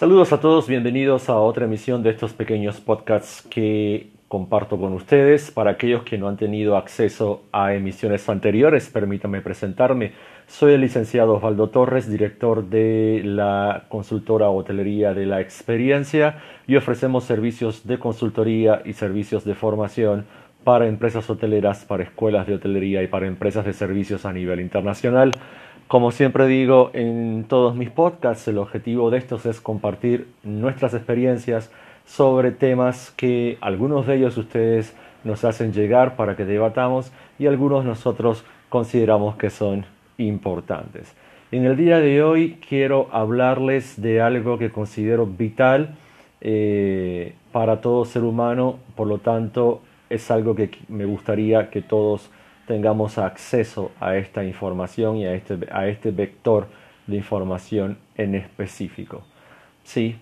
Saludos a todos, bienvenidos a otra emisión de estos pequeños podcasts que comparto con ustedes. Para aquellos que no han tenido acceso a emisiones anteriores, permítanme presentarme. Soy el licenciado Osvaldo Torres, director de la consultora Hotelería de la Experiencia y ofrecemos servicios de consultoría y servicios de formación para empresas hoteleras, para escuelas de hotelería y para empresas de servicios a nivel internacional. Como siempre digo en todos mis podcasts, el objetivo de estos es compartir nuestras experiencias sobre temas que algunos de ellos ustedes nos hacen llegar para que debatamos y algunos nosotros consideramos que son importantes. En el día de hoy quiero hablarles de algo que considero vital eh, para todo ser humano, por lo tanto es algo que me gustaría que todos tengamos acceso a esta información y a este, a este vector de información en específico. Sí,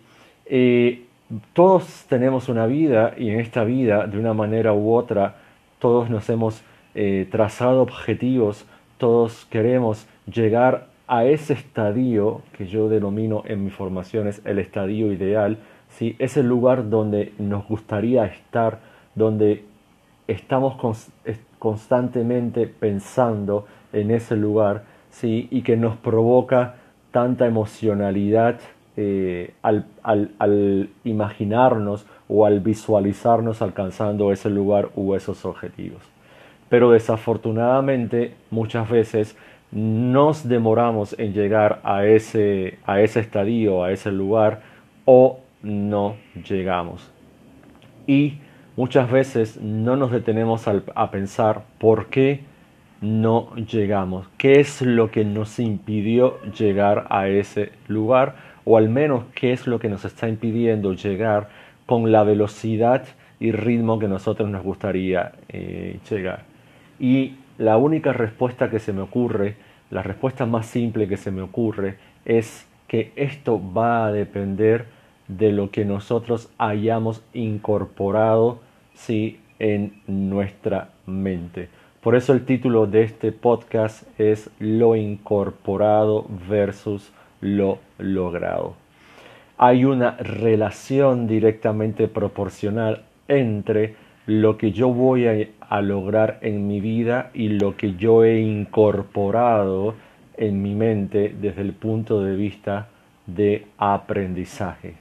eh, todos tenemos una vida y en esta vida, de una manera u otra, todos nos hemos eh, trazado objetivos, todos queremos llegar a ese estadio que yo denomino en mis formaciones el estadio ideal, ¿sí? es el lugar donde nos gustaría estar, donde estamos constantemente pensando en ese lugar ¿sí? y que nos provoca tanta emocionalidad eh, al, al, imaginarnos o al visualizarnos alcanzando ese lugar u esos objetivos. Pero desafortunadamente muchas veces nos demoramos en llegar a ese, a ese estadio, a ese lugar o no llegamos. Y Muchas veces no nos detenemos a pensar por qué no llegamos, qué es lo que nos impidió llegar a ese lugar o al menos qué es lo que nos está impidiendo llegar con la velocidad y ritmo que nosotros nos gustaría eh, llegar. Y la única respuesta que se me ocurre, la respuesta más simple que se me ocurre es que esto va a depender de lo que nosotros hayamos incorporado ¿sí? en nuestra mente. Por eso el título de este podcast es Lo incorporado versus lo logrado. Hay una relación directamente proporcional entre lo que yo voy a, lograr en mi vida y lo que yo he incorporado en mi mente desde el punto de vista de aprendizaje.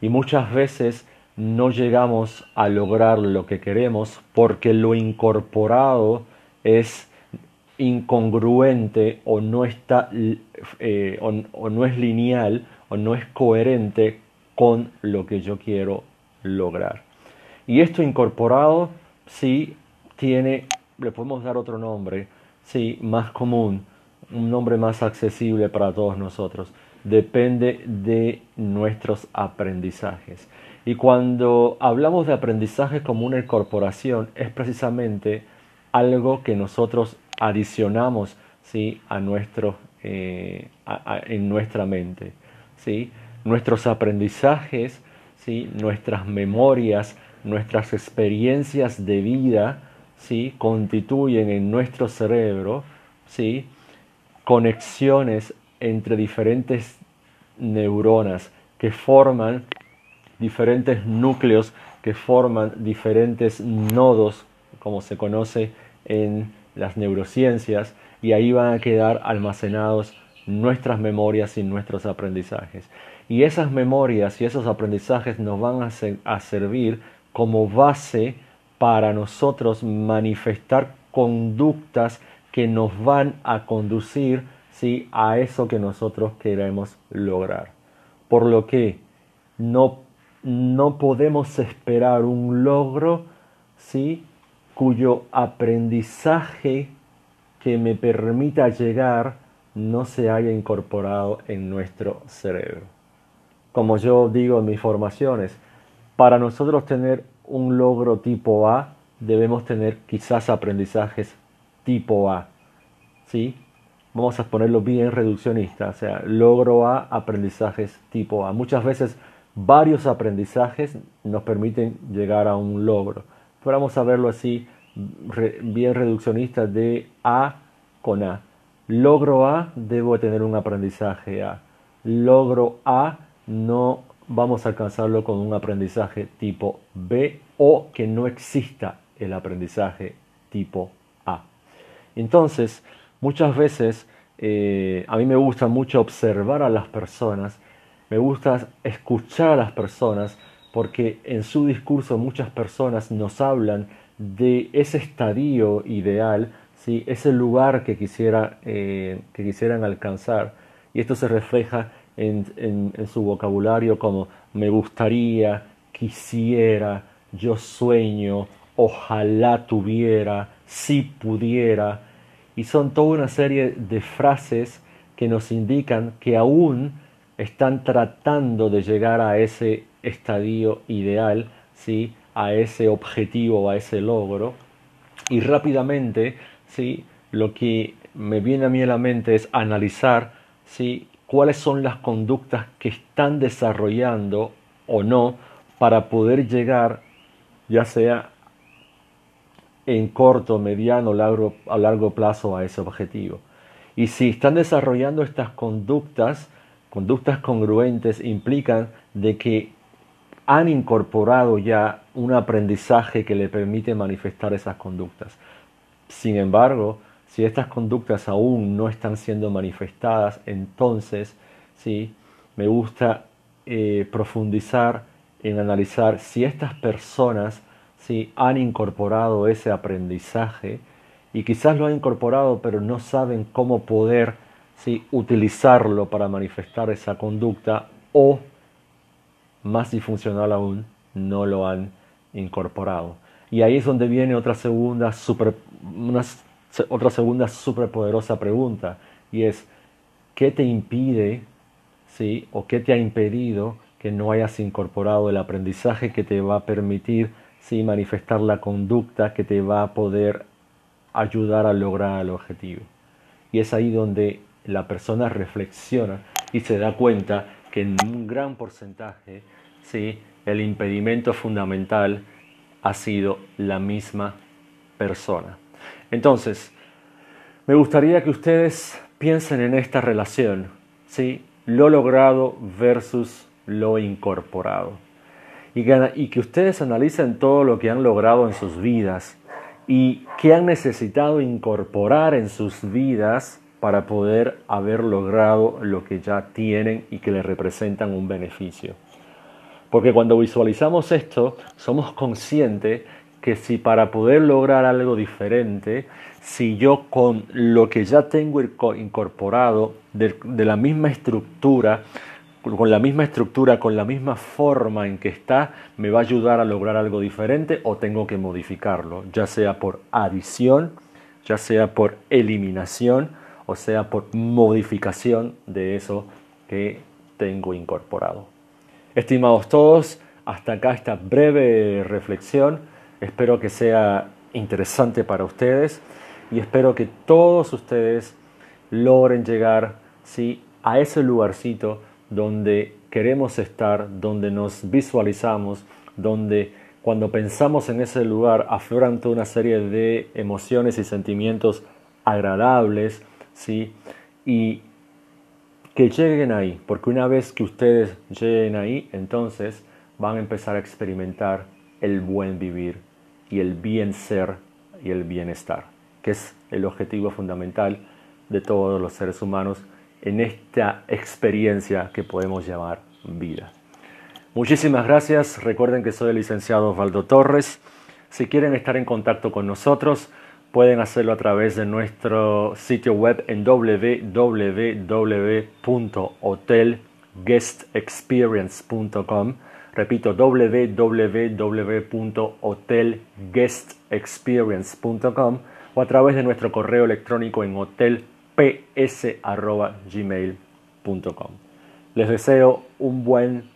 Y muchas veces no llegamos a lograr lo que queremos porque lo incorporado es incongruente o no está eh, o, no es lineal o no es coherente con lo que yo quiero lograr. Y esto incorporado sí tiene, le podemos dar otro nombre, sí, más común, un nombre más accesible para todos nosotros. Depende de nuestros aprendizajes. Y cuando hablamos de aprendizaje como una incorporación, es precisamente algo que nosotros adicionamos ¿sí? a eh, en nuestra mente. ¿sí? Nuestros aprendizajes, ¿sí? nuestras memorias, nuestras experiencias de vida ¿sí? constituyen en nuestro cerebro ¿sí? conexiones entre diferentes neuronas que forman diferentes núcleos que forman diferentes nodos, como se conoce en las neurociencias, y ahí van a quedar almacenados nuestras memorias y nuestros aprendizajes. Y esas memorias y esos aprendizajes nos van a, servir como base para nosotros manifestar conductas que nos van a conducir ¿sí? a eso que nosotros queremos lograr. Por lo que no no podemos esperar un logro ¿sí? cuyo aprendizaje que me permita llegar no se haya incorporado en nuestro cerebro. Como yo digo en mis formaciones, para nosotros tener un logro tipo A, debemos tener quizás aprendizajes tipo A. ¿Sí? Vamos a ponerlo bien reduccionista, o sea, logro A, aprendizajes tipo A. Muchas veces varios aprendizajes nos permiten llegar a un logro. Vamos a verlo así, bien reduccionista, de A con A. Logro A, debo tener un aprendizaje A. Logro A, no vamos a alcanzarlo con un aprendizaje tipo B o que no exista el aprendizaje tipo A. Entonces, muchas veces eh, a mí me gusta mucho observar a las personas, me gusta escuchar a las personas, porque en su discurso muchas personas nos hablan de ese estadio ideal, ¿sí? ese lugar que, quisiera, eh, que quisieran alcanzar. Y esto se refleja en, en su vocabulario como me gustaría, quisiera, yo sueño, ojalá tuviera, si pudiera, y son toda una serie de frases que nos indican que aún están tratando de llegar a ese estadio ideal, ¿sí? a ese objetivo, a ese logro, y rápidamente ¿sí? lo que me viene a mí a la mente es analizar ¿sí? cuáles son las conductas que están desarrollando o no para poder llegar ya sea en corto, mediano largo, a largo plazo a ese objetivo. Y si están desarrollando estas conductas, conductas congruentes implican de que han incorporado ya un aprendizaje que le permite manifestar esas conductas. Sin embargo, si estas conductas aún no están siendo manifestadas, entonces sí, me gusta eh, profundizar en analizar si estas personas ¿sí? han incorporado ese aprendizaje y quizás lo han incorporado pero no saben cómo poder ¿sí? utilizarlo para manifestar esa conducta o, más disfuncional aún, no lo han incorporado. Y ahí es donde viene otra segunda super, una, otra segunda superpoderosa pregunta y es ¿qué te impide ¿sí? o qué te ha impedido que no hayas incorporado el aprendizaje que te va a permitir ¿sí? manifestar la conducta que te va a poder ayudar a lograr el objetivo. Y es ahí donde la persona reflexiona y se da cuenta que en un gran porcentaje ¿sí? el impedimento fundamental ha sido la misma persona. Entonces, me gustaría que ustedes piensen en esta relación, ¿sí? lo logrado versus lo incorporado y que, ustedes analicen todo lo que han logrado en sus vidas y qué han necesitado incorporar en sus vidas para poder haber logrado lo que ya tienen y que les representan un beneficio. Porque cuando visualizamos esto, somos conscientes que si para poder lograr algo diferente, si yo con lo que ya tengo incorporado de, de la misma estructura, con la misma estructura, con la misma forma en que está, me va a ayudar a lograr algo diferente o tengo que modificarlo, ya sea por adición, ya sea por eliminación o sea por modificación de eso que tengo incorporado. Estimados todos, hasta acá esta breve reflexión. Espero que sea interesante para ustedes y espero que todos ustedes logren llegar ¿sí? a ese lugarcito donde queremos estar, donde nos visualizamos, donde cuando pensamos en ese lugar afloran toda una serie de emociones y sentimientos agradables, ¿sí? Y que lleguen ahí, porque una vez que ustedes lleguen ahí, entonces van a empezar a experimentar el buen vivir y el bien ser y el bienestar, que es el objetivo fundamental de todos los seres humanos en esta experiencia que podemos llamar vida. Muchísimas gracias. Recuerden que soy el licenciado Osvaldo Torres. Si quieren estar en contacto con nosotros, pueden hacerlo a través de nuestro sitio web en www.hotelguestexperience.com. Repito, www.hotelguestexperience.com o a través de nuestro correo electrónico en hotel ps.gmail.com. Les deseo un buen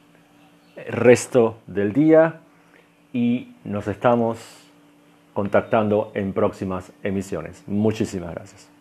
resto del día y nos estamos contactando en próximas emisiones. Muchísimas gracias.